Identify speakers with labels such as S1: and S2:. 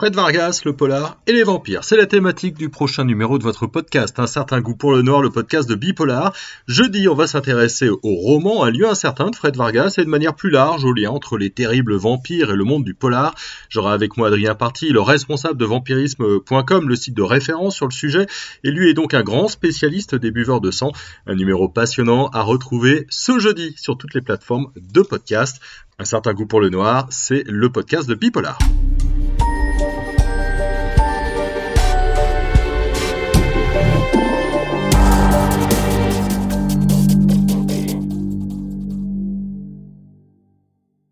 S1: Fred Vargas, le polar et les vampires. C'est la thématique du prochain numéro de votre podcast. Un certain goût pour le noir, le podcast de Bipolar. Jeudi, on va s'intéresser au roman Un lieu incertain de Fred Vargas et de manière plus large au lien entre les terribles vampires et le monde du polar. J'aurai avec moi Adrien Parti, le responsable de vampirisme.com, le site de référence sur le sujet. Et lui est donc un grand spécialiste des buveurs de sang. Un numéro passionnant à retrouver ce jeudi sur toutes les plateformes de podcast. Un certain goût pour le noir, c'est le podcast de Bipolar.